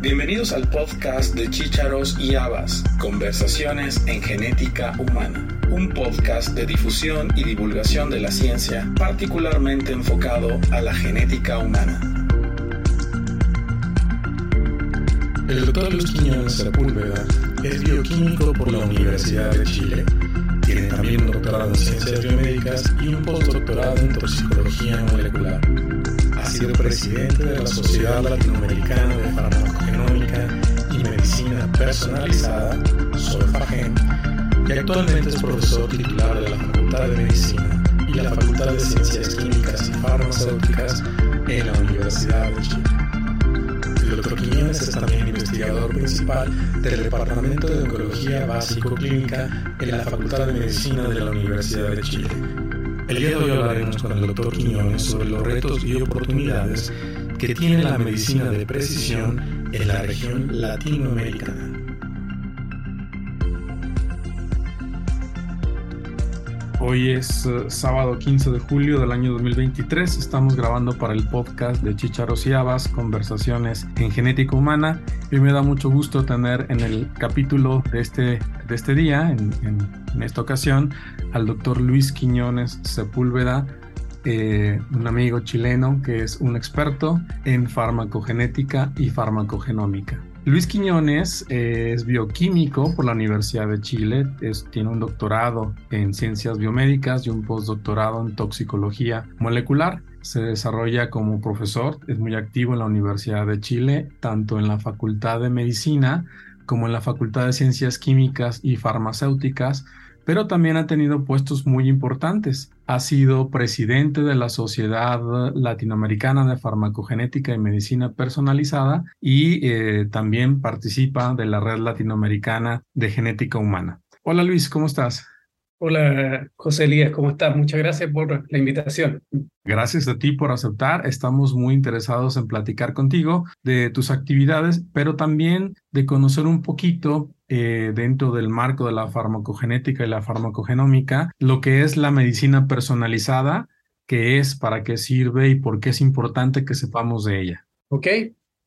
Bienvenidos al podcast de Chícharos y Habas, Conversaciones en Genética Humana, un podcast de difusión y divulgación de la ciencia particularmente enfocado a la genética humana. El doctor Luis Quiñones Sepúlveda es bioquímico por la Universidad de Chile. Tiene también un doctorado en ciencias biomédicas y un postdoctorado en toxicología molecular. Ha sido presidente de la Sociedad Latinoamericana de Farmacogenómica y Medicina Personalizada, SOFAGEN, y actualmente es profesor titular de la Facultad de Medicina y la Facultad de Ciencias Químicas y Farmacéuticas en la Universidad de Chile. El doctor Quiñones es también investigador principal del Departamento de Oncología Básico-Clínica en la Facultad de Medicina de la Universidad de Chile. El día de hoy hablaremos con el doctor Quiñones sobre los retos y oportunidades que tiene la medicina de precisión en la región latinoamericana. Hoy es uh, sábado 15 de julio del año 2023. Estamos grabando para el podcast de Chicharos y Habas, Conversaciones en Genética Humana. Y me da mucho gusto tener en el capítulo de este, de este día, en, esta ocasión, al doctor Luis Quiñones Sepúlveda, eh, un amigo chileno que es un experto en farmacogenética y farmacogenómica. Luis Quiñones eh, es bioquímico por la Universidad de Chile, tiene un doctorado en ciencias biomédicas y un postdoctorado en toxicología molecular. Se desarrolla como profesor, es muy activo en la Universidad de Chile, tanto en la Facultad de Medicina como en la Facultad de Ciencias Químicas y Farmacéuticas, pero también ha tenido puestos muy importantes. Ha sido presidente de la Sociedad Latinoamericana de Farmacogenética y Medicina Personalizada y eh, también participa de la Red Latinoamericana de Genética Humana. Hola Luis, ¿cómo estás? Hola José Elías, ¿cómo estás? Muchas gracias por la invitación. Gracias a ti por aceptar. Estamos muy interesados en platicar contigo de tus actividades, pero también de conocer un poquito eh, dentro del marco de la farmacogenética y la farmacogenómica lo que es la medicina personalizada, qué es, para qué sirve y por qué es importante que sepamos de ella. Ok,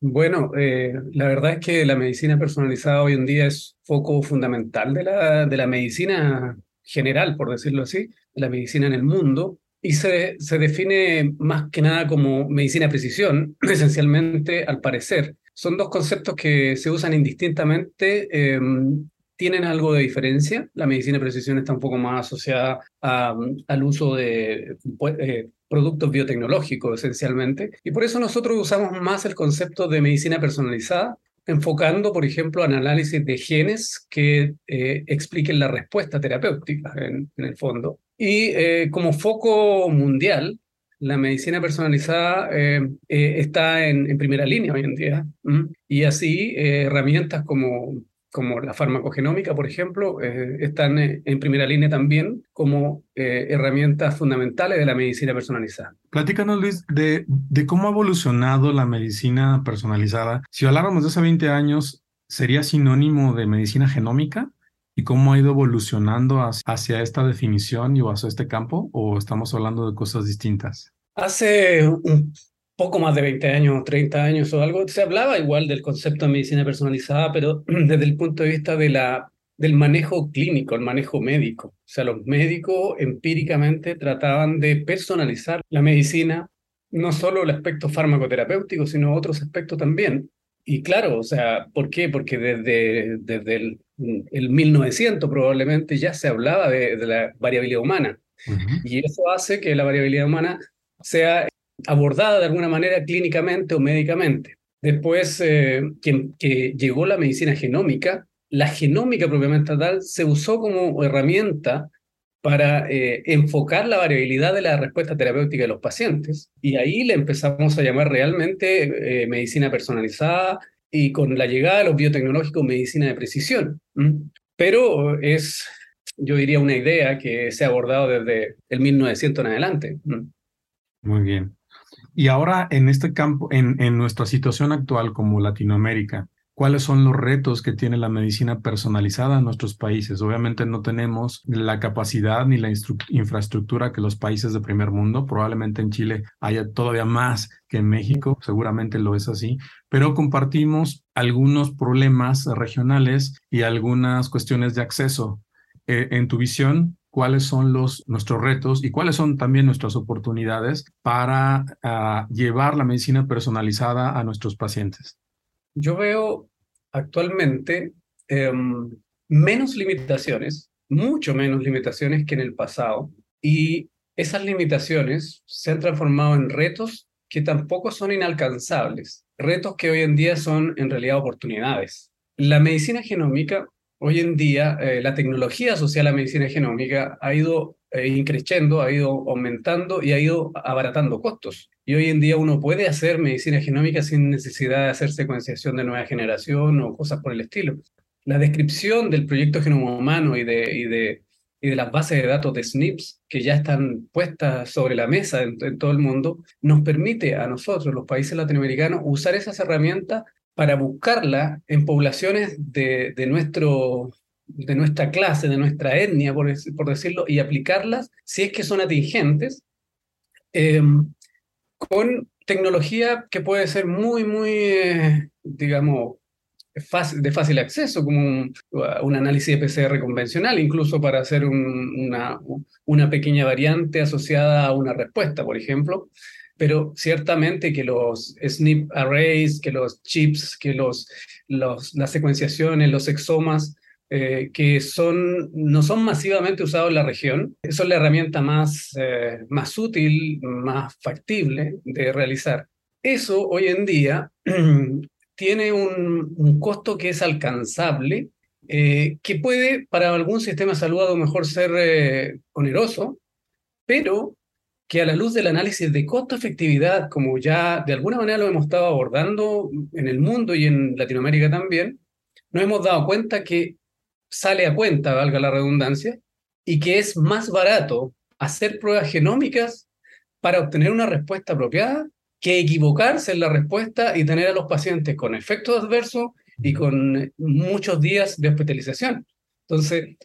bueno, eh, la verdad es que la medicina personalizada hoy en día es foco fundamental de la, de la medicina general, por decirlo así, la medicina en el mundo, y se, se define más que nada como medicina precisión, esencialmente, al parecer. Son dos conceptos que se usan indistintamente, eh, tienen algo de diferencia. La medicina precisión está un poco más asociada al uso de eh, productos biotecnológicos, esencialmente, y por eso nosotros usamos más el concepto de medicina personalizada enfocando, por ejemplo, en análisis de genes que eh, expliquen la respuesta terapéutica en, el fondo. Y eh, como foco mundial, la medicina personalizada eh, está en, en, primera línea hoy en día. Y así herramientas como como la farmacogenómica, por ejemplo, eh, están en primera línea también como eh, herramientas fundamentales de la medicina personalizada. Platícanos, Luis, de, de, cómo ha evolucionado la medicina personalizada. Si habláramos de hace 20 años, ¿sería sinónimo de medicina genómica? ¿Y cómo ha ido evolucionando hacia esta definición y hacia este campo? ¿O estamos hablando de cosas distintas? Hace un poco más de 20 años, 30 años o algo, se hablaba igual del concepto de medicina personalizada, pero desde el punto de vista de la, del manejo clínico, el manejo médico. O sea, los médicos empíricamente trataban de personalizar la medicina, no solo el aspecto farmacoterapéutico, sino otros aspectos también. Y claro, o sea, ¿por qué? Porque desde, desde el, el 1900 probablemente ya se hablaba de, de la variabilidad humana. Uh -huh. Y eso hace que la variabilidad humana sea abordada de alguna manera clínicamente o médicamente. Después eh, que, que, llegó la medicina genómica, la genómica propiamente tal se usó como herramienta para eh, enfocar la variabilidad de la respuesta terapéutica de los pacientes. Y ahí le empezamos a llamar realmente eh, medicina personalizada y con la llegada de los biotecnológicos, medicina de precisión. Pero es, yo diría, una idea que se ha abordado desde el 1900 en adelante. Muy bien. Y ahora en este campo, en, nuestra situación actual como Latinoamérica, cuáles son los retos que tiene la medicina personalizada en nuestros países. Obviamente no tenemos la capacidad ni la infraestructura que los países de primer mundo. Probablemente en Chile haya todavía más que en México, seguramente lo es así, pero compartimos algunos problemas regionales y algunas cuestiones de acceso. Eh, en tu visión, cuáles son los, nuestros retos y cuáles son también nuestras oportunidades para ah, llevar la medicina personalizada a nuestros pacientes. Yo veo actualmente em, menos limitaciones, mucho menos limitaciones que en el pasado, y esas limitaciones se han transformado en retos que tampoco son inalcanzables, retos que hoy en día son en realidad oportunidades. La medicina genómica, hoy en día, eh, la tecnología asociada a la medicina genómica ha ido eh, increciendo, ha ido aumentando y ha ido abaratando costos. Y hoy en día uno puede hacer medicina genómica sin necesidad de hacer secuenciación de nueva generación o cosas por el estilo. La descripción del proyecto Genoma Humano y de, y de, y de las bases de datos de SNPs que ya están puestas sobre la mesa en, todo el mundo, nos permite a nosotros, los países latinoamericanos, usar esas herramientas para buscarla en poblaciones de, de, nuestro, de nuestra clase, de nuestra etnia, por, por decirlo, y aplicarlas si es que son atingentes. Eh, con tecnología que puede ser muy, muy, eh, digamos, de fácil acceso, como un, análisis de PCR convencional, incluso para hacer una, una pequeña variante asociada a una respuesta, por ejemplo. Pero ciertamente que los SNP arrays, que los chips, que los, los, las secuenciaciones, los exomas, eh, que son, no son masivamente usados en la región, son la herramienta más, eh, más útil, más factible de realizar. Eso hoy en día tiene un, un, costo que es alcanzable, eh, que puede para algún sistema de salud a lo mejor ser oneroso, pero que a la luz del análisis de costo-efectividad, como ya de alguna manera lo hemos estado abordando en el mundo y en Latinoamérica también, nos hemos dado cuenta que sale a cuenta, valga la redundancia, y que es más barato hacer pruebas genómicas para obtener una respuesta apropiada que equivocarse en la respuesta y tener a los pacientes con efectos adversos y con muchos días de hospitalización. Entonces,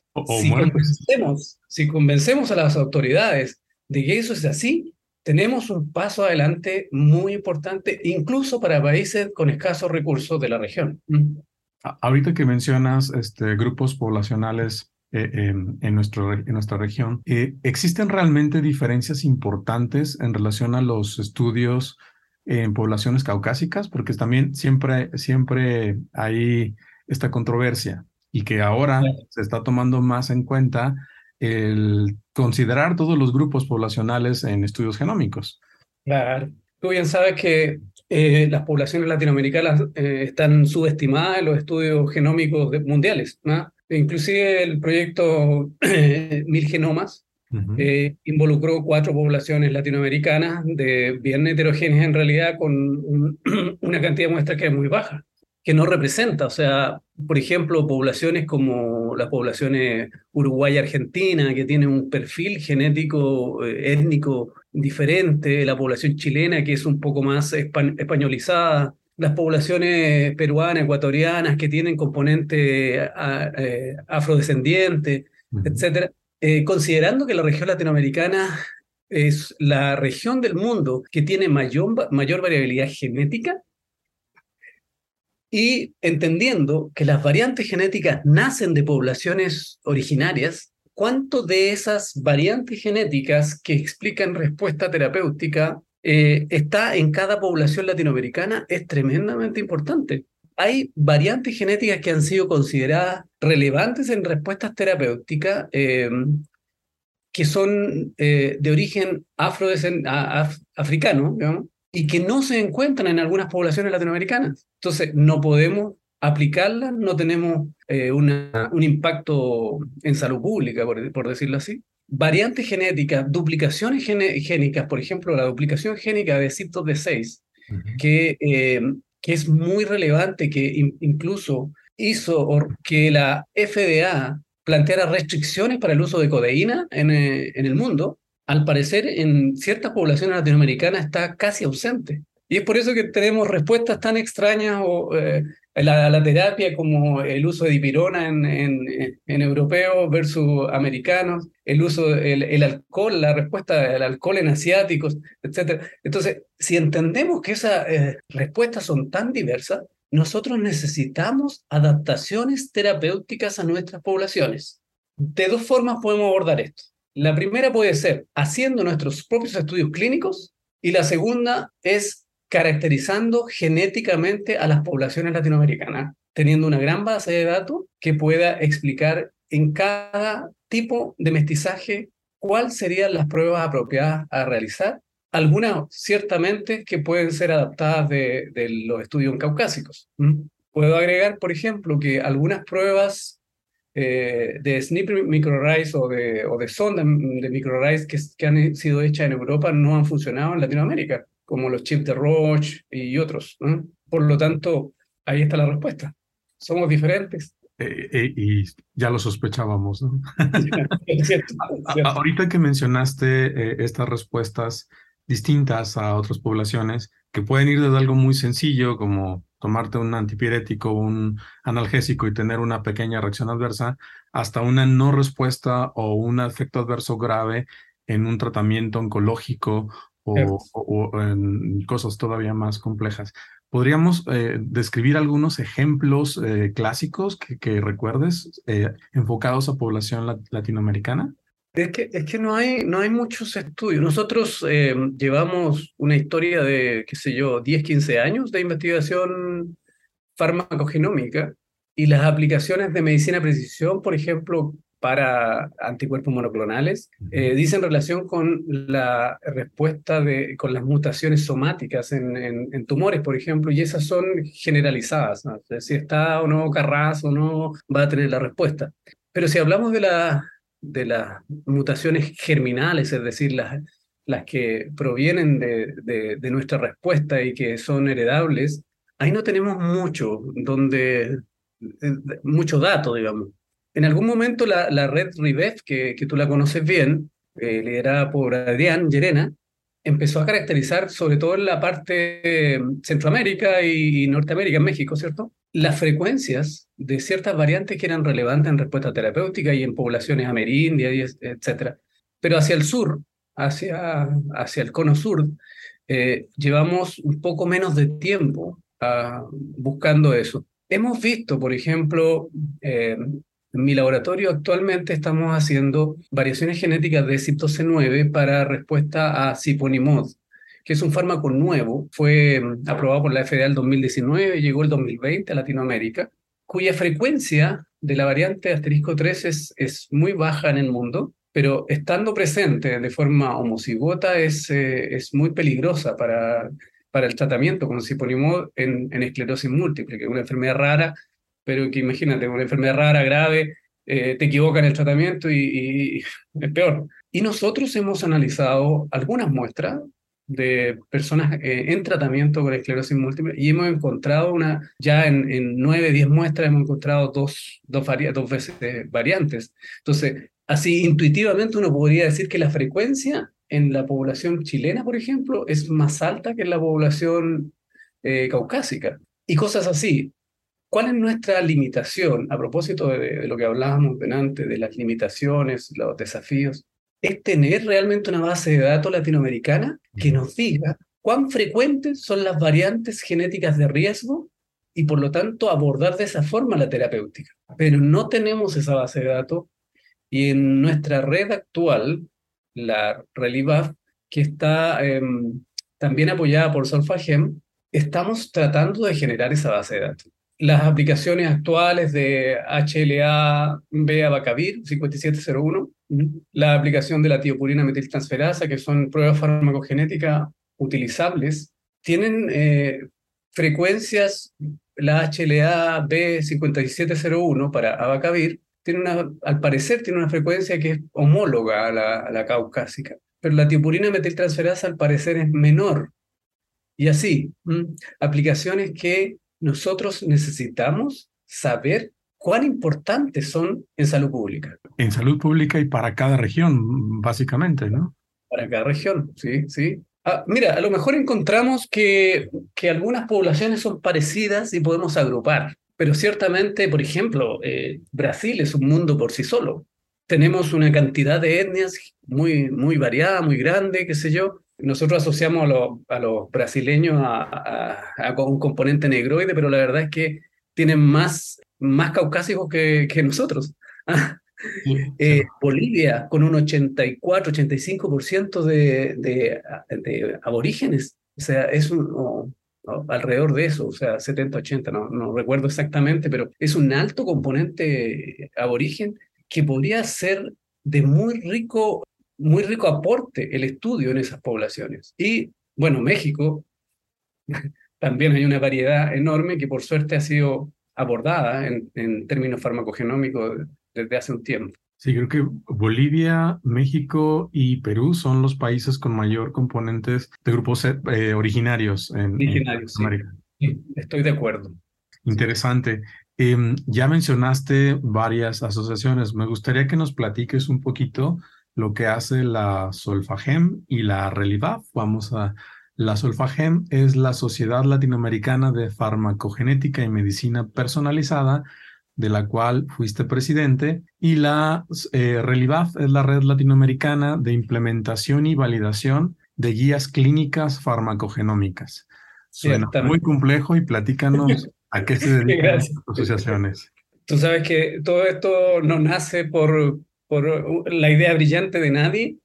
si, convencemos, si convencemos a las autoridades de que eso es así, tenemos un paso adelante muy importante, incluso para países con escasos recursos de la región. Ahorita que mencionas este, grupos poblacionales eh, en, nuestro, en nuestra región, eh, ¿existen realmente diferencias importantes en relación a los estudios en poblaciones caucásicas? Porque también siempre, siempre hay esta controversia y que ahora se está tomando más en cuenta el considerar todos los grupos poblacionales en estudios genómicos. Claro. Tú bien sabes que eh, las poblaciones latinoamericanas eh, están subestimadas en los estudios genómicos mundiales. ¿no? Inclusive el proyecto Mil Genomas eh, involucró cuatro poblaciones latinoamericanas de bien heterogéneas en realidad con una cantidad de muestras que es muy baja que no representa. O sea, por ejemplo, poblaciones como las poblaciones Uruguay y Argentina, que tienen un perfil genético, eh, étnico diferente, la población chilena, que es un poco más españolizada, las poblaciones peruanas, ecuatorianas, que tienen componente eh, afrodescendiente, etcétera. Eh, considerando que la región latinoamericana es la región del mundo que tiene mayor, mayor variabilidad genética, y entendiendo que las variantes genéticas nacen de poblaciones originarias, ¿cuánto de esas variantes genéticas que explican respuesta terapéutica eh, está en cada población latinoamericana? Es tremendamente importante. Hay variantes genéticas que han sido consideradas relevantes en respuestas terapéuticas eh, que son eh, de origen afroafricano, digamos, y que no se encuentran en algunas poblaciones latinoamericanas. Entonces, no podemos aplicarlas, no tenemos eh, una, un impacto en salud pública, por, decirlo así. Variantes genéticas, duplicaciones génicas, por ejemplo, la duplicación génica de CIP2 de 6, que, eh, que es muy relevante, que incluso hizo que la FDA planteara restricciones para el uso de codeína en, eh, en el mundo, al parecer en ciertas poblaciones latinoamericanas está casi ausente. Y es por eso que tenemos respuestas tan extrañas eh, la, la, terapia como el uso de dipirona en, en, en europeos versus americanos, el uso del el alcohol, la respuesta del alcohol en asiáticos, etc. Entonces, si entendemos que esas eh, respuestas son tan diversas, nosotros necesitamos adaptaciones terapéuticas a nuestras poblaciones. De dos formas podemos abordar esto. La primera puede ser haciendo nuestros propios estudios clínicos y la segunda es caracterizando genéticamente a las poblaciones latinoamericanas, teniendo una gran base de datos que pueda explicar en cada tipo de mestizaje cuáles serían las pruebas apropiadas a realizar. Algunas ciertamente que pueden ser adaptadas de, los estudios caucásicos. Puedo agregar, por ejemplo, que algunas pruebas eh, de SNP microarrays o de, o de sonda de microarrays que, que han sido hechas en Europa no han funcionado en Latinoamérica como los chips de Roche y otros. Por lo tanto, ahí está la respuesta. Somos diferentes. Eh, eh, y ya lo sospechábamos. ¿no? Ahorita que mencionaste eh, estas respuestas distintas a otras poblaciones, que pueden ir desde algo muy sencillo, como tomarte un antipirético, un analgésico y tener una pequeña reacción adversa, hasta una no respuesta o un efecto adverso grave en un tratamiento oncológico o, en cosas todavía más complejas. ¿Podríamos eh, describir algunos ejemplos eh, clásicos que, recuerdes eh, enfocados a población latinoamericana? Es que, es que no, hay, no hay muchos estudios. Nosotros llevamos una historia de, qué sé yo, 10, 15 años de investigación farmacogenómica y las aplicaciones de medicina precisión, por ejemplo, para anticuerpos monoclonales, eh, dice en relación con la respuesta de, con las mutaciones somáticas en, en, tumores, por ejemplo, y esas son generalizadas. Si está o no Carras o no, va a tener la respuesta. Pero si hablamos de, la, de las mutaciones germinales, es decir, las, las que provienen de, de, nuestra respuesta y que son heredables, ahí no tenemos mucho, donde, eh, mucho dato, digamos. En algún momento la, la red RIBEF, que, que, tú la conoces bien, eh, liderada por Adrián Llerena, empezó a caracterizar, sobre todo en la parte eh, Centroamérica y, Norteamérica, en México, ¿cierto? Las frecuencias de ciertas variantes que eran relevantes en respuesta terapéutica y en poblaciones amerindias, etc. Pero hacia el sur, hacia, hacia el cono sur, eh, llevamos un poco menos de tiempo ah, buscando eso. Hemos visto, por ejemplo, en mi laboratorio actualmente estamos haciendo variaciones genéticas de CYP12-9 para respuesta a Ciponimod, que es un fármaco nuevo, fue mm, aprobado por la FDA en 2019, llegó el 2020 a Latinoamérica, cuya frecuencia de la variante asterisco 3 es, es muy baja en el mundo, pero estando presente de forma homocigota es, eh, es muy peligrosa para, para el tratamiento con Ciponimod en, en esclerosis múltiple, que es una enfermedad rara pero que imagínate, una enfermedad rara, grave, eh, te equivoca en el tratamiento y, es peor. Y nosotros hemos analizado algunas muestras de personas eh, en tratamiento con esclerosis múltiple y hemos encontrado una, ya en, en 9, 10 muestras hemos encontrado dos, dos, dos veces variantes. Entonces, así intuitivamente uno podría decir que la frecuencia en la población chilena, por ejemplo, es más alta que en la población eh, caucásica. Y cosas así. ¿Cuál es nuestra limitación? A propósito de, lo que hablábamos antes, de las limitaciones, los desafíos, es tener realmente una base de datos latinoamericana que nos diga cuán frecuentes son las variantes genéticas de riesgo y por lo tanto abordar de esa forma la terapéutica. Pero no tenemos esa base de datos y en nuestra red actual, la RELIVAF, que está em, también apoyada por Solfagem, estamos tratando de generar esa base de datos las aplicaciones actuales de HLA-B abacavir 5701, la aplicación de la tiopurina metiltransferasa, que son pruebas farmacogenéticas utilizables, tienen eh, frecuencias, la HLA-B 5701 para abacavir, tiene una, al parecer tiene una frecuencia que es homóloga a la, a la caucásica, pero la tiopurina metiltransferasa al parecer es menor. Y así, aplicaciones que nosotros necesitamos saber cuán importantes son en salud pública. En salud pública y para cada región, básicamente, ¿no? Para cada región, sí, sí. Ah, mira, a lo mejor encontramos que, que algunas poblaciones son parecidas y podemos agrupar, pero ciertamente, por ejemplo, eh, Brasil es un mundo por sí solo. Tenemos una cantidad de etnias muy, muy variada, muy grande, qué sé yo. Nosotros asociamos a, los brasileños a, un componente negroide, pero la verdad es que tienen más, más caucásicos que, que nosotros. Eh, Bolivia, con un 84-85% de, de, de, aborígenes, o sea, es un, alrededor de eso, o sea, 70-80, no, no recuerdo exactamente, pero es un alto componente aborigen que podría ser de muy rico, muy rico aporte el estudio en esas poblaciones. Y bueno, México, también hay una variedad enorme que por suerte ha sido abordada en, en términos farmacogenómicos desde hace un tiempo. Sí, creo que Bolivia, México y Perú son los países con mayor componentes de grupos eh, originarios en, originarios, América. Sí. estoy de acuerdo. Interesante. Em, ya mencionaste varias asociaciones. Me gustaría que nos platiques un poquito lo que hace la Solfagem y la Relivaf. Vamos a... La Solfagem es la Sociedad Latinoamericana de Farmacogenética y Medicina Personalizada de la cual fuiste presidente, y la eh, Relivaf es la red latinoamericana de implementación y validación de guías clínicas farmacogenómicas. Suena muy complejo y platícanos a qué se dedican las asociaciones. Tú sabes que todo esto no nace por, por la idea brillante de nadie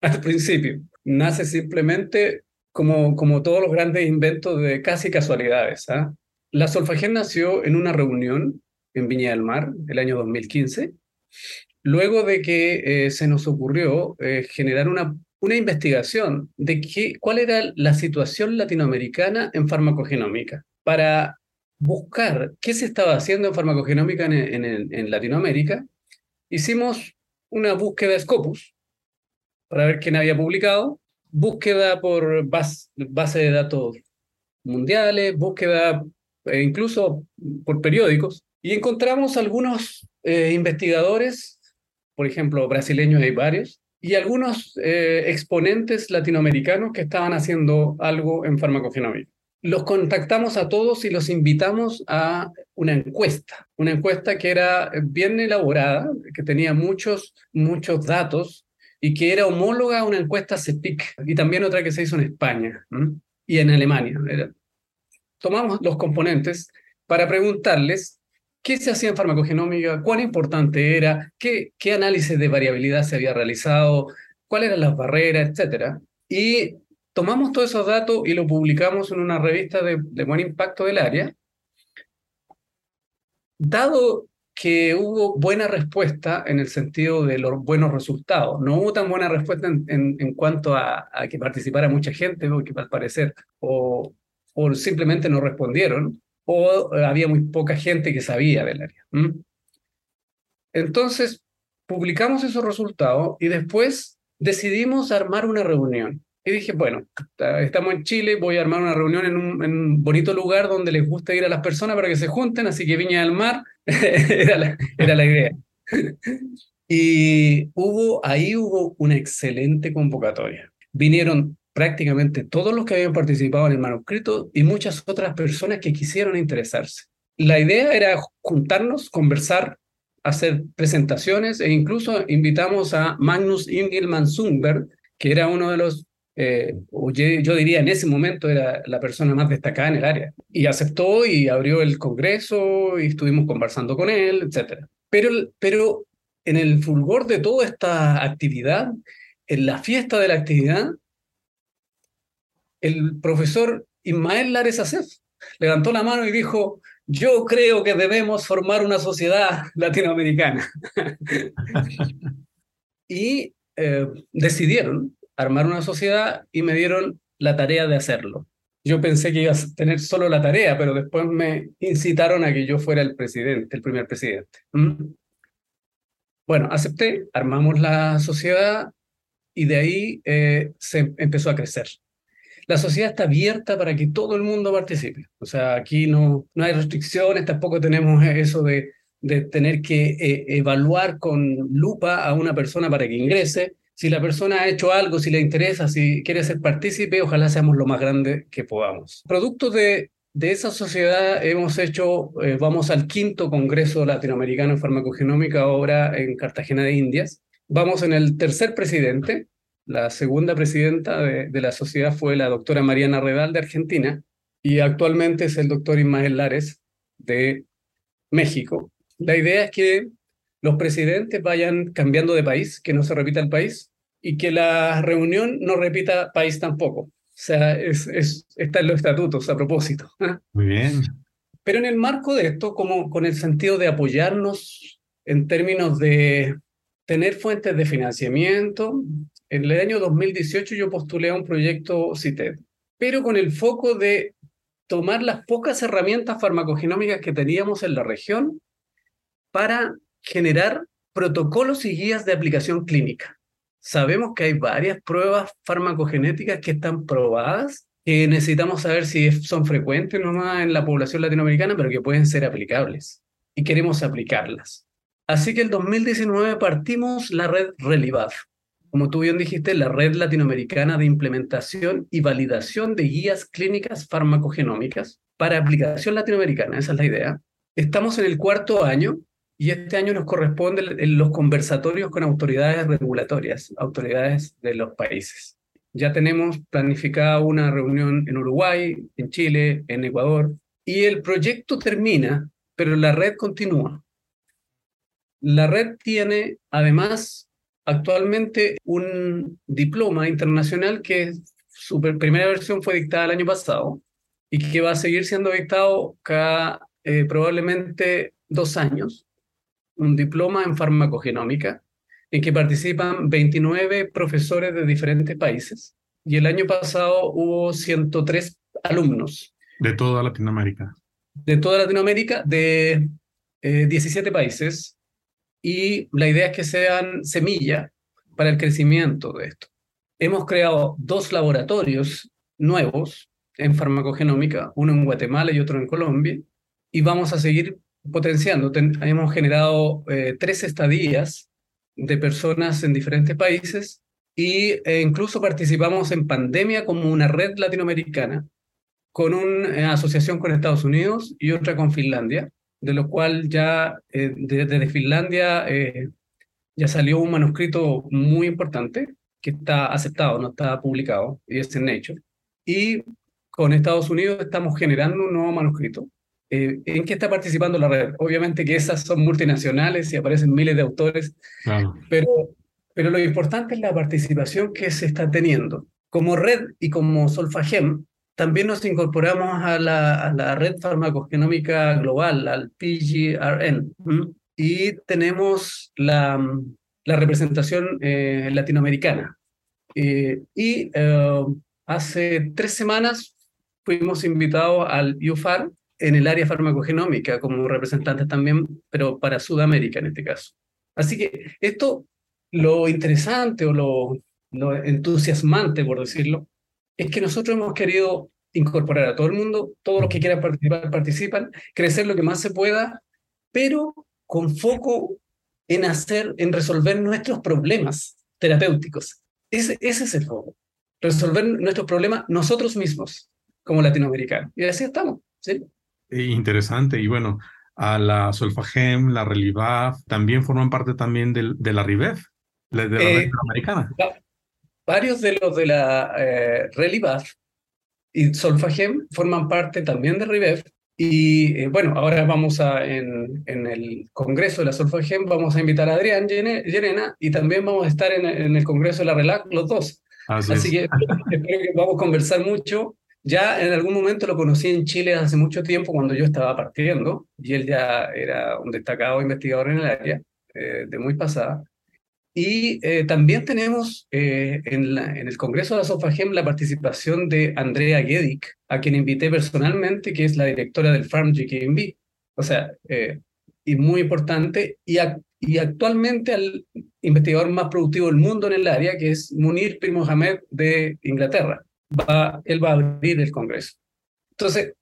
al principio. Nace simplemente como, como todos los grandes inventos de casi casualidades. ¿ah? La Solfagen nació en una reunión en Viña del Mar, el año 2015, luego de que eh, se nos ocurrió eh, generar una, una investigación de qué, cuál era la situación latinoamericana en farmacogenómica, para buscar qué se estaba haciendo en farmacogenómica en, en, Latinoamérica, hicimos una búsqueda Scopus para ver quién había publicado, búsqueda por base, de datos mundiales, búsqueda e incluso por periódicos, y encontramos algunos eh, investigadores, por ejemplo, brasileños hay varios, y algunos eh, exponentes latinoamericanos que estaban haciendo algo en farmacogenómica. Los contactamos a todos y los invitamos a una encuesta, una encuesta que era bien elaborada, que tenía muchos, muchos datos y que era homóloga a una encuesta CEPIC y también otra que se hizo en España y en Alemania. Tomamos los componentes para preguntarles qué se hacía en farmacogenómica, cuán importante era, qué, qué análisis de variabilidad se había realizado, cuáles eran las barreras, etc. Y tomamos todos esos datos y lo publicamos en una revista de, buen impacto del área. Dado que hubo buena respuesta en el sentido de los buenos resultados. No hubo tan buena respuesta en, cuanto a, que participara mucha gente, porque al parecer, o, o simplemente no respondieron o había muy poca gente que sabía del área. Entonces, publicamos esos resultados y después decidimos armar una reunión. Y dije, bueno, estamos en Chile, voy a armar una reunión en un, bonito lugar donde les gusta ir a las personas para que se junten, así que Viña del Mar era, la, era la idea. Y hubo, ahí hubo una excelente convocatoria. Vinieron prácticamente todos los que habían participado en el manuscrito y muchas otras personas que quisieron interesarse. La idea era juntarnos, conversar, hacer presentaciones e incluso invitamos a Magnus Ingelman Sundberg, que era uno de los, eh, yo diría en ese momento era la persona más destacada en el área, y aceptó y abrió el congreso y estuvimos conversando con él, etc. Pero, pero en el fulgor de toda esta actividad, en la fiesta de la actividad, el profesor Ismael Lares Acef levantó la mano y dijo, yo creo que debemos formar una sociedad latinoamericana. y eh, decidieron armar una sociedad y me dieron la tarea de hacerlo. Yo pensé que iba a tener solo la tarea, pero después me incitaron a que yo fuera el presidente, el primer presidente. ¿Mm? Bueno, acepté, armamos la sociedad y de ahí eh, se empezó a crecer la sociedad está abierta para que todo el mundo participe. O sea, aquí no, no hay restricciones, tampoco tenemos eso de, de tener que eh, evaluar con lupa a una persona para que ingrese, Si la persona ha hecho algo, si le interesa, si quiere ser partícipe, ojalá seamos lo más grande que podamos. Producto de, de esa sociedad hemos hecho, eh, vamos al quinto Congreso Latinoamericano de Farmacogenómica ahora en Cartagena de Indias. Vamos en el tercer presidente. La segunda presidenta de, de la sociedad fue la doctora Mariana Redal de Argentina y actualmente es el doctor Ismael Lares de México. La idea es que los presidentes vayan cambiando de país, que no se repita el país y que la reunión no repita país tampoco. O sea, es, es, está en los estatutos a propósito. Muy bien. Pero en el marco de esto, como con el sentido de apoyarnos en términos de tener fuentes de financiamiento, en el año 2018 yo postulé a un proyecto CITED, pero con el foco de tomar las pocas herramientas farmacogenómicas que teníamos en la región para generar protocolos y guías de aplicación clínica. Sabemos que hay varias pruebas farmacogenéticas que están probadas, que necesitamos saber si son frecuentes nomás en la población latinoamericana, pero que pueden ser aplicables y queremos aplicarlas. Así que el 2019 partimos la red Relivaf, como tú bien dijiste, la red latinoamericana de implementación y validación de guías clínicas farmacogenómicas para aplicación latinoamericana, esa es la idea. Estamos en el cuarto año y este año nos corresponde los conversatorios con autoridades regulatorias, autoridades de los países. Ya tenemos planificada una reunión en Uruguay, en Chile, en Ecuador, y el proyecto termina, pero la red continúa. La red tiene además actualmente un diploma internacional que su primera versión fue dictada el año pasado y que va a seguir siendo dictado cada eh, probablemente dos años un diploma en farmacogenómica en que participan 29 profesores de diferentes países y el año pasado hubo 103 alumnos. De toda Latinoamérica. De toda Latinoamérica, de 17 eh, países y la idea es que sean semilla para el crecimiento de esto. Hemos creado dos laboratorios nuevos en farmacogenómica, uno en Guatemala y otro en Colombia, y vamos a seguir potenciando. hemos generado eh, tres estadías de personas en diferentes países e incluso participamos en pandemia como una red latinoamericana con una eh, asociación con Estados Unidos y otra con Finlandia, de lo cual ya eh, desde Finlandia ya salió un manuscrito muy importante que está aceptado, no está publicado, y es en Nature. Y con Estados Unidos estamos generando un nuevo manuscrito eh, ¿En qué está participando la red? Obviamente que esas son multinacionales y aparecen miles de autores, pero, pero lo importante es la participación que se está teniendo. Como red y como Solfagem, también nos incorporamos a la, a la red farmacogenómica global, al PGRN, y tenemos la, la representación eh, latinoamericana. Eh, y hace tres semanas fuimos invitados al UFAR, en el área farmacogenómica como representantes también, pero para Sudamérica en este caso. Así que esto, lo interesante o lo, lo entusiasmante, por decirlo, es que nosotros hemos querido incorporar a todo el mundo, todos los que quieran participar participan, crecer lo que más se pueda, pero con foco en hacer, en resolver nuestros problemas terapéuticos. Ese, ese es el foco, resolver nuestros problemas nosotros mismos como latinoamericanos. Y así estamos, ¿sí? Eh, interesante. Y bueno, a la Solfagem, la Relivaf, también forman parte también de, de la RIVEF, de la eh, americana. Varios de los de la eh, Relivaf y Solfagem forman parte también de RIVEF. Y eh, bueno, ahora vamos a, en, en, el Congreso de la Solfagem, vamos a invitar a Adrián Llerena y también vamos a estar en, en el Congreso de la RELAC, los dos. Así, que espero que vamos a conversar mucho ya en algún momento lo conocí en Chile hace mucho tiempo cuando yo estaba partiendo y él ya era un destacado investigador en el área eh, de muy pasada. Y eh, también tenemos eh, en, el Congreso de la SOFAGEM la participación de Andrea Gedic, a quien invité personalmente, que es la directora del Farm GKMB. O sea, y muy importante, y, y actualmente al investigador más productivo del mundo en el área, que es Munir Pir Mohamed de Inglaterra va, él va a abrir el Congreso. Entonces,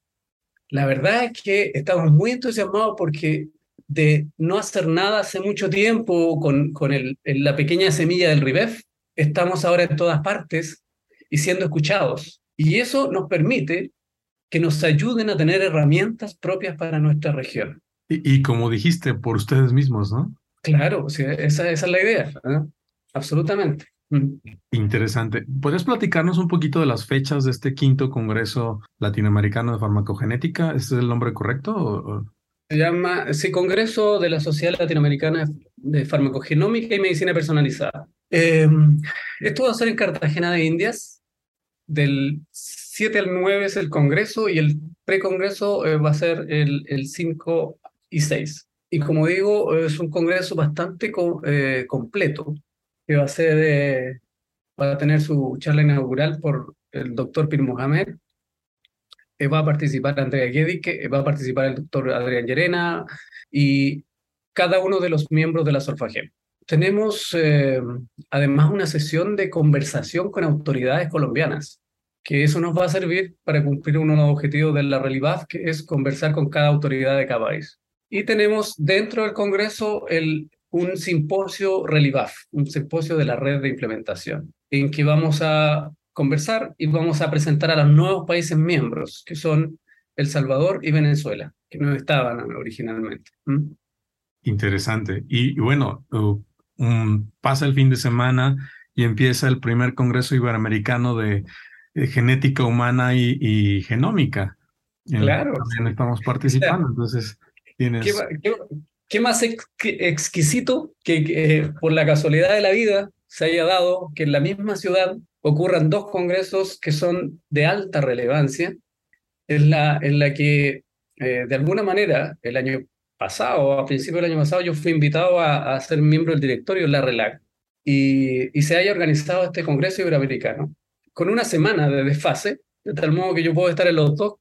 la verdad es que estamos muy entusiasmados porque de no hacer nada hace mucho tiempo con, con el, la pequeña semilla del RIBEF, estamos ahora en todas partes y siendo escuchados. Y eso nos permite que nos ayuden a tener herramientas propias para nuestra región. Y, como dijiste, por ustedes mismos, ¿no? Claro, esa, esa es la idea, absolutamente. Interesante. ¿Puedes platicarnos un poquito de las fechas de este quinto Congreso Latinoamericano de Farmacogenética? ¿Este es el nombre correcto? Se llama, sí, Congreso de la Sociedad Latinoamericana de Farmacogenómica y Medicina Personalizada. Em, esto va a ser en Cartagena de Indias. Del 7 al 9 es el Congreso y el precongreso eh, va a ser el, el 5 y 6. Y como digo, es un congreso bastante eh, completo, que va a ser, eh, va a tener su charla inaugural por el doctor Pir Mohamed, va a participar Andrea Guedique, va a participar el doctor Adrián Llerena y cada uno de los miembros de la Solfagem. Tenemos además una sesión de conversación con autoridades colombianas que eso nos va a servir para cumplir uno de los objetivos de la RELIVAF, que es conversar con cada autoridad de cada país. Y tenemos dentro del Congreso el, un simposio RELIVAF, un simposio de la red de implementación, en que vamos a conversar y vamos a presentar a los nuevos países miembros, que son El Salvador y Venezuela, que no estaban originalmente. Interesante. Y, bueno, uh, pasa el fin de semana y empieza el primer Congreso Iberoamericano de genética humana y, genómica. claro. También estamos participando, entonces tienes... ¿Qué, más exquisito que, por la casualidad de la vida se haya dado que en la misma ciudad ocurran dos congresos que son de alta relevancia, en la, en la que eh, de alguna manera el año pasado, a principios del año pasado, yo fui invitado a, a ser miembro del directorio de la RELAC y, y se haya organizado este Congreso Iberoamericano con una semana de desfase, de tal modo que yo puedo estar en los dos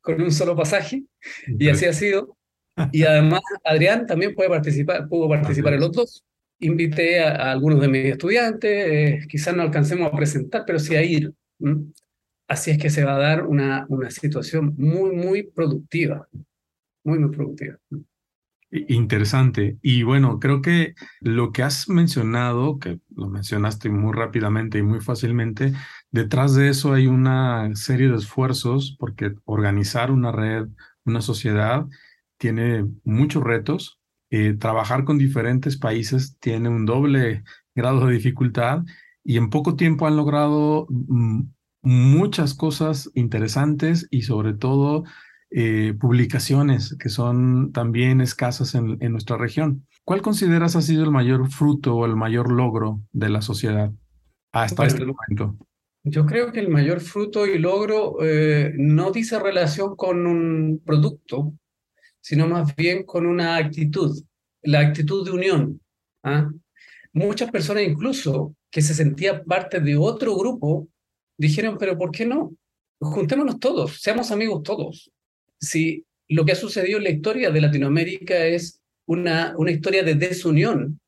con un solo pasaje, y así ha sido. Y además, Adrián también puede participar, pudo participar en los dos. Invité a, algunos de mis estudiantes, eh, quizás no alcancemos a presentar, pero sí a ir. Así es que se va a dar una, una situación muy, muy productiva, muy, muy productiva. Interesante. Y bueno, creo que lo que has mencionado, que lo mencionaste muy rápidamente y muy fácilmente, detrás de eso hay una serie de esfuerzos porque organizar una red, una sociedad, tiene muchos retos. Eh, trabajar con diferentes países tiene un doble grado de dificultad y en poco tiempo han logrado mm, muchas cosas interesantes y sobre todo eh, publicaciones que son también escasas en, nuestra región. ¿Cuál consideras ha sido el mayor fruto o el mayor logro de la sociedad hasta este momento? Yo creo que el mayor fruto y logro eh, no dice relación con un producto, sino más bien con una actitud, la actitud de unión. ¿ah? Muchas personas incluso que se sentían parte de otro grupo dijeron, pero ¿por qué no? Juntémonos todos, seamos amigos todos si lo que ha sucedido en la historia de Latinoamérica es una, una historia de desunión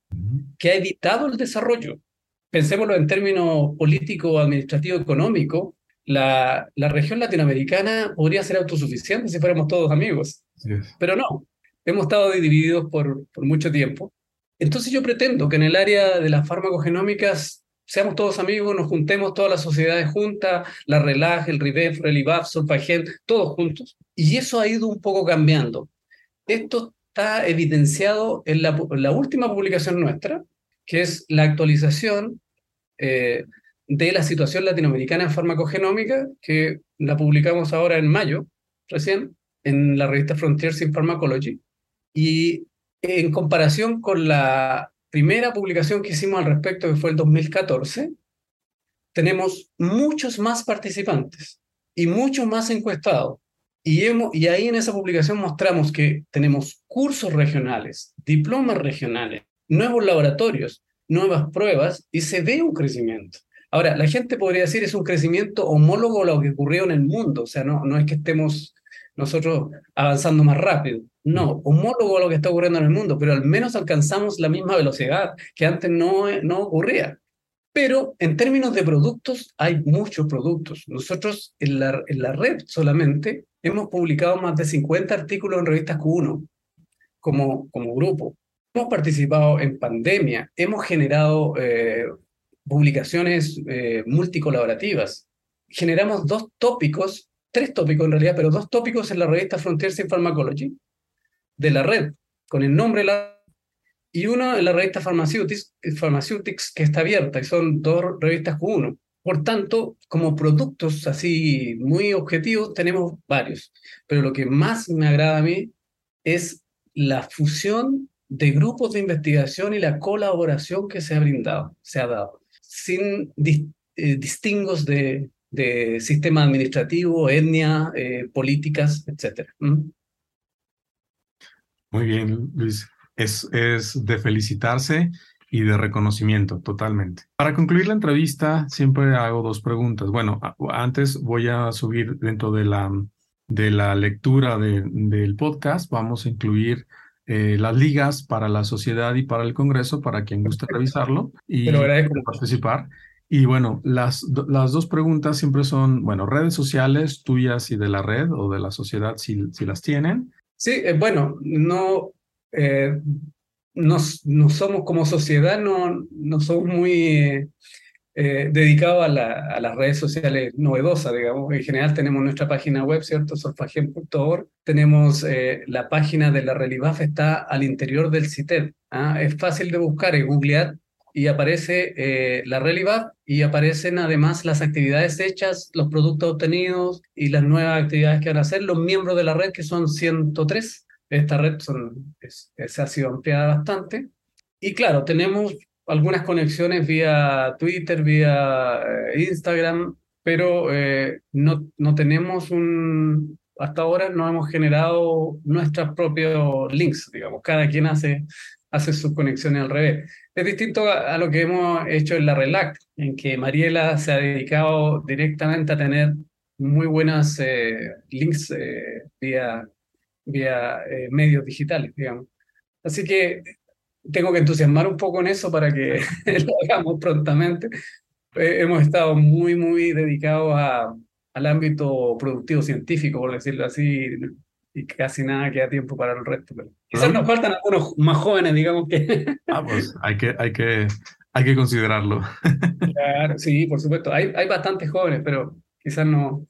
que ha evitado el desarrollo. Pensémoslo en términos político, administrativo, económico. La, la región latinoamericana podría ser autosuficiente si fuéramos todos amigos, pero no. Hemos estado divididos por, por mucho tiempo. Entonces yo pretendo que en el área de las farmacogenómicas seamos todos amigos, nos juntemos todas las sociedades juntas, la RELAG, el RIBEF, RELIVAF, Solfagen, todos juntos. Y eso ha ido un poco cambiando. Esto está evidenciado en la, última publicación nuestra, que es la actualización eh, de la situación latinoamericana en farmacogenómica, que la publicamos ahora en mayo, recién, en la revista Frontiers in Pharmacology. Y en comparación con la primera publicación que hicimos al respecto, que fue el 2014, tenemos muchos más participantes y muchos más encuestados. Y, hemos, y ahí en esa publicación mostramos que tenemos cursos regionales, diplomas regionales, nuevos laboratorios, nuevas pruebas y se ve un crecimiento. Ahora, la gente podría decir es un crecimiento homólogo a lo que ocurrió en el mundo, o sea, no, no es que estemos nosotros avanzando más rápido, no, homólogo a lo que está ocurriendo en el mundo, pero al menos alcanzamos la misma velocidad que antes no, no ocurría. Pero en términos de productos, hay muchos productos. Nosotros en la, en la red solamente hemos publicado más de 50 artículos en revistas Q1 como, como grupo. Hemos participado en pandemia, hemos generado eh, publicaciones eh, multicolaborativas. Generamos dos tópicos, tres tópicos en realidad, pero dos tópicos en la revista Frontiers in Pharmacology de la red, con el nombre de la y uno en la revista Pharmaceutics, Pharmaceutics que está abierta, y son dos revistas con uno. Por tanto, como productos así muy objetivos, tenemos varios. Pero lo que más me agrada a mí es la fusión de grupos de investigación y la colaboración que se ha brindado, se ha dado, sin eh, distingos de, de, sistema administrativo, etnia, eh, políticas, etc. ¿Mm? Muy bien, Luis. Es, es de felicitarse y de reconocimiento, totalmente. Para concluir la entrevista, siempre hago dos preguntas. Bueno, antes voy a subir dentro de la, de la lectura del podcast, vamos a incluir eh, las ligas para la sociedad y para el Congreso, para quien guste revisarlo y participar. Y bueno, las, las dos preguntas siempre son, bueno, redes sociales tuyas y de la red o de la sociedad, si, si las tienen. Sí, eh, bueno, no, eh, no, somos como sociedad, no, no somos muy eh, dedicados a, a, las redes sociales novedosas, digamos. En general tenemos nuestra página web, ¿cierto? Solfagen.org. Tenemos eh, la página de la Relibaf, está al interior del CITED. ¿ah? Es fácil de buscar, es googlear y aparece eh, la Relibaf y aparecen además las actividades hechas, los productos obtenidos y las nuevas actividades que van a hacer los miembros de la red, que son 103 esta red son, se ha sido ampliada bastante. Y claro, tenemos algunas conexiones vía Twitter, vía eh, Instagram, pero eh, no, no tenemos un, hasta ahora no hemos generado nuestros propios links, digamos, cada quien hace, hace sus conexiones al revés. Es distinto a, lo que hemos hecho en la RELAC, en que Mariela se ha dedicado directamente a tener muy buenas eh, links vía vía eh, medios digitales, digamos. Así que tengo que entusiasmar un poco en eso para que lo hagamos prontamente. Eh, hemos estado muy, muy dedicados a, al ámbito productivo científico, por decirlo así, y casi nada queda tiempo para el resto. Pero quizás nos faltan algunos más jóvenes, digamos que... ah, pues hay que, hay que, hay que considerarlo. claro, sí, por supuesto. Hay, hay bastantes jóvenes, pero quizás no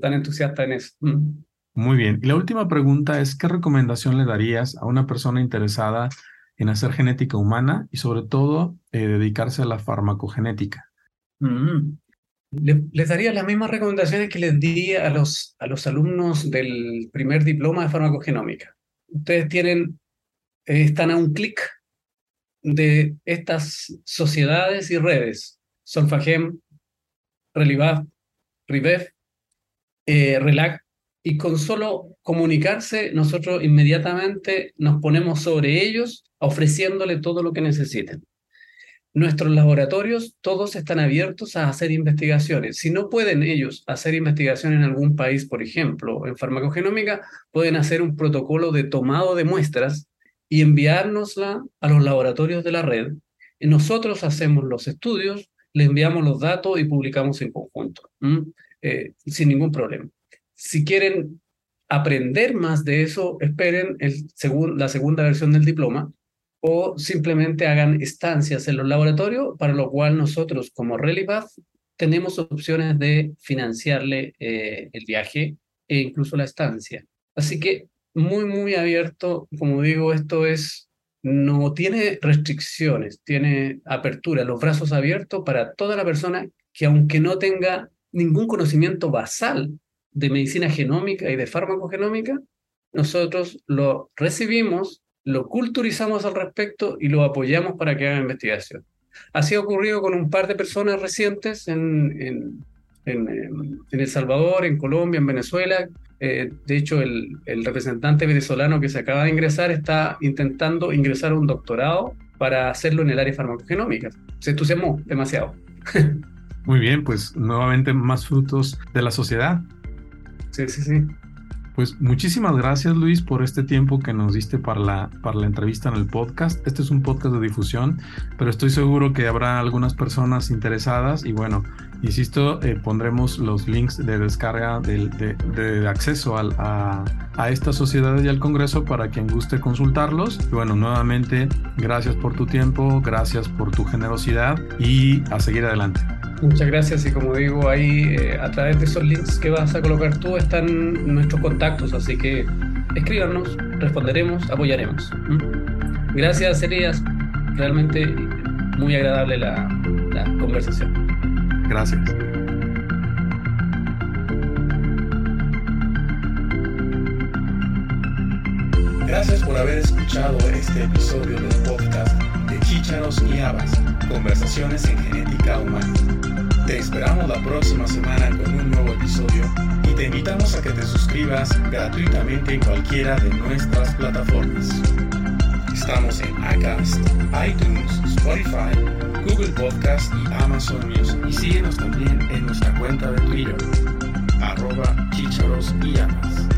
tan entusiastas en eso. Mm. Muy bien. Y la última pregunta es, ¿qué recomendación le darías a una persona interesada en hacer genética humana y sobre todo eh, dedicarse a la farmacogenética? Mm. Les daría las mismas recomendaciones que les di a los, a los alumnos del primer diploma de farmacogenómica. Ustedes tienen, eh, están a un clic de estas sociedades y redes, Solfagem, Relivav, Rivev, eh, Relac, y con solo comunicarse, nosotros inmediatamente nos ponemos sobre ellos ofreciéndole todo lo que necesiten. Nuestros laboratorios todos están abiertos a hacer investigaciones. Si no pueden ellos hacer investigación en algún país, por ejemplo, en farmacogenómica, pueden hacer un protocolo de tomado de muestras y enviárnosla a los laboratorios de la red. Y nosotros hacemos los estudios, le enviamos los datos y publicamos en conjunto, eh, sin ningún problema. Si quieren aprender más de eso, esperen la segunda versión del diploma o simplemente hagan estancias en los laboratorios, para lo cual nosotros como Relipath tenemos opciones de financiarle eh, el viaje e incluso la estancia. Así que muy, muy abierto, como digo, esto es, no tiene restricciones, tiene apertura, los brazos abiertos para toda la persona que aunque no tenga ningún conocimiento basal de medicina genómica y de farmacogenómica, nosotros lo recibimos, lo culturizamos al respecto y lo apoyamos para que haga investigación. Así ha ocurrido con un par de personas recientes en, en, en, El Salvador, en Colombia, en Venezuela. Eh, de hecho, el, el, representante venezolano que se acaba de ingresar está intentando ingresar a un doctorado para hacerlo en el área farmacogenómica. Se entusiasmó demasiado. Muy bien, pues nuevamente más frutos de la sociedad. Sí, sí, sí. Pues muchísimas gracias Luis por este tiempo que nos diste para la, para la entrevista en el podcast. Este es un podcast de difusión, pero estoy seguro que habrá algunas personas interesadas y bueno, Insisto, eh, pondremos los links de descarga de, acceso a, a, esta sociedad y al Congreso para quien guste consultarlos. Y bueno, nuevamente, gracias por tu tiempo, gracias por tu generosidad y a seguir adelante. Muchas gracias y como digo, ahí eh, a través de esos links que vas a colocar tú están nuestros contactos, así que escríbanos, responderemos, apoyaremos. ¿Mm? Gracias, Elías. Realmente muy agradable la, la conversación. Gracias. Gracias por haber escuchado este episodio del podcast de Chícharos y Habas, Conversaciones en Genética Humana. Te esperamos la próxima semana con un nuevo episodio y te invitamos a que te suscribas gratuitamente en cualquiera de nuestras plataformas. Estamos en Acast, iTunes, Spotify, Google Podcast y Amazon Music. Y síguenos también en nuestra cuenta de Twitter, arroba chicharos y amas.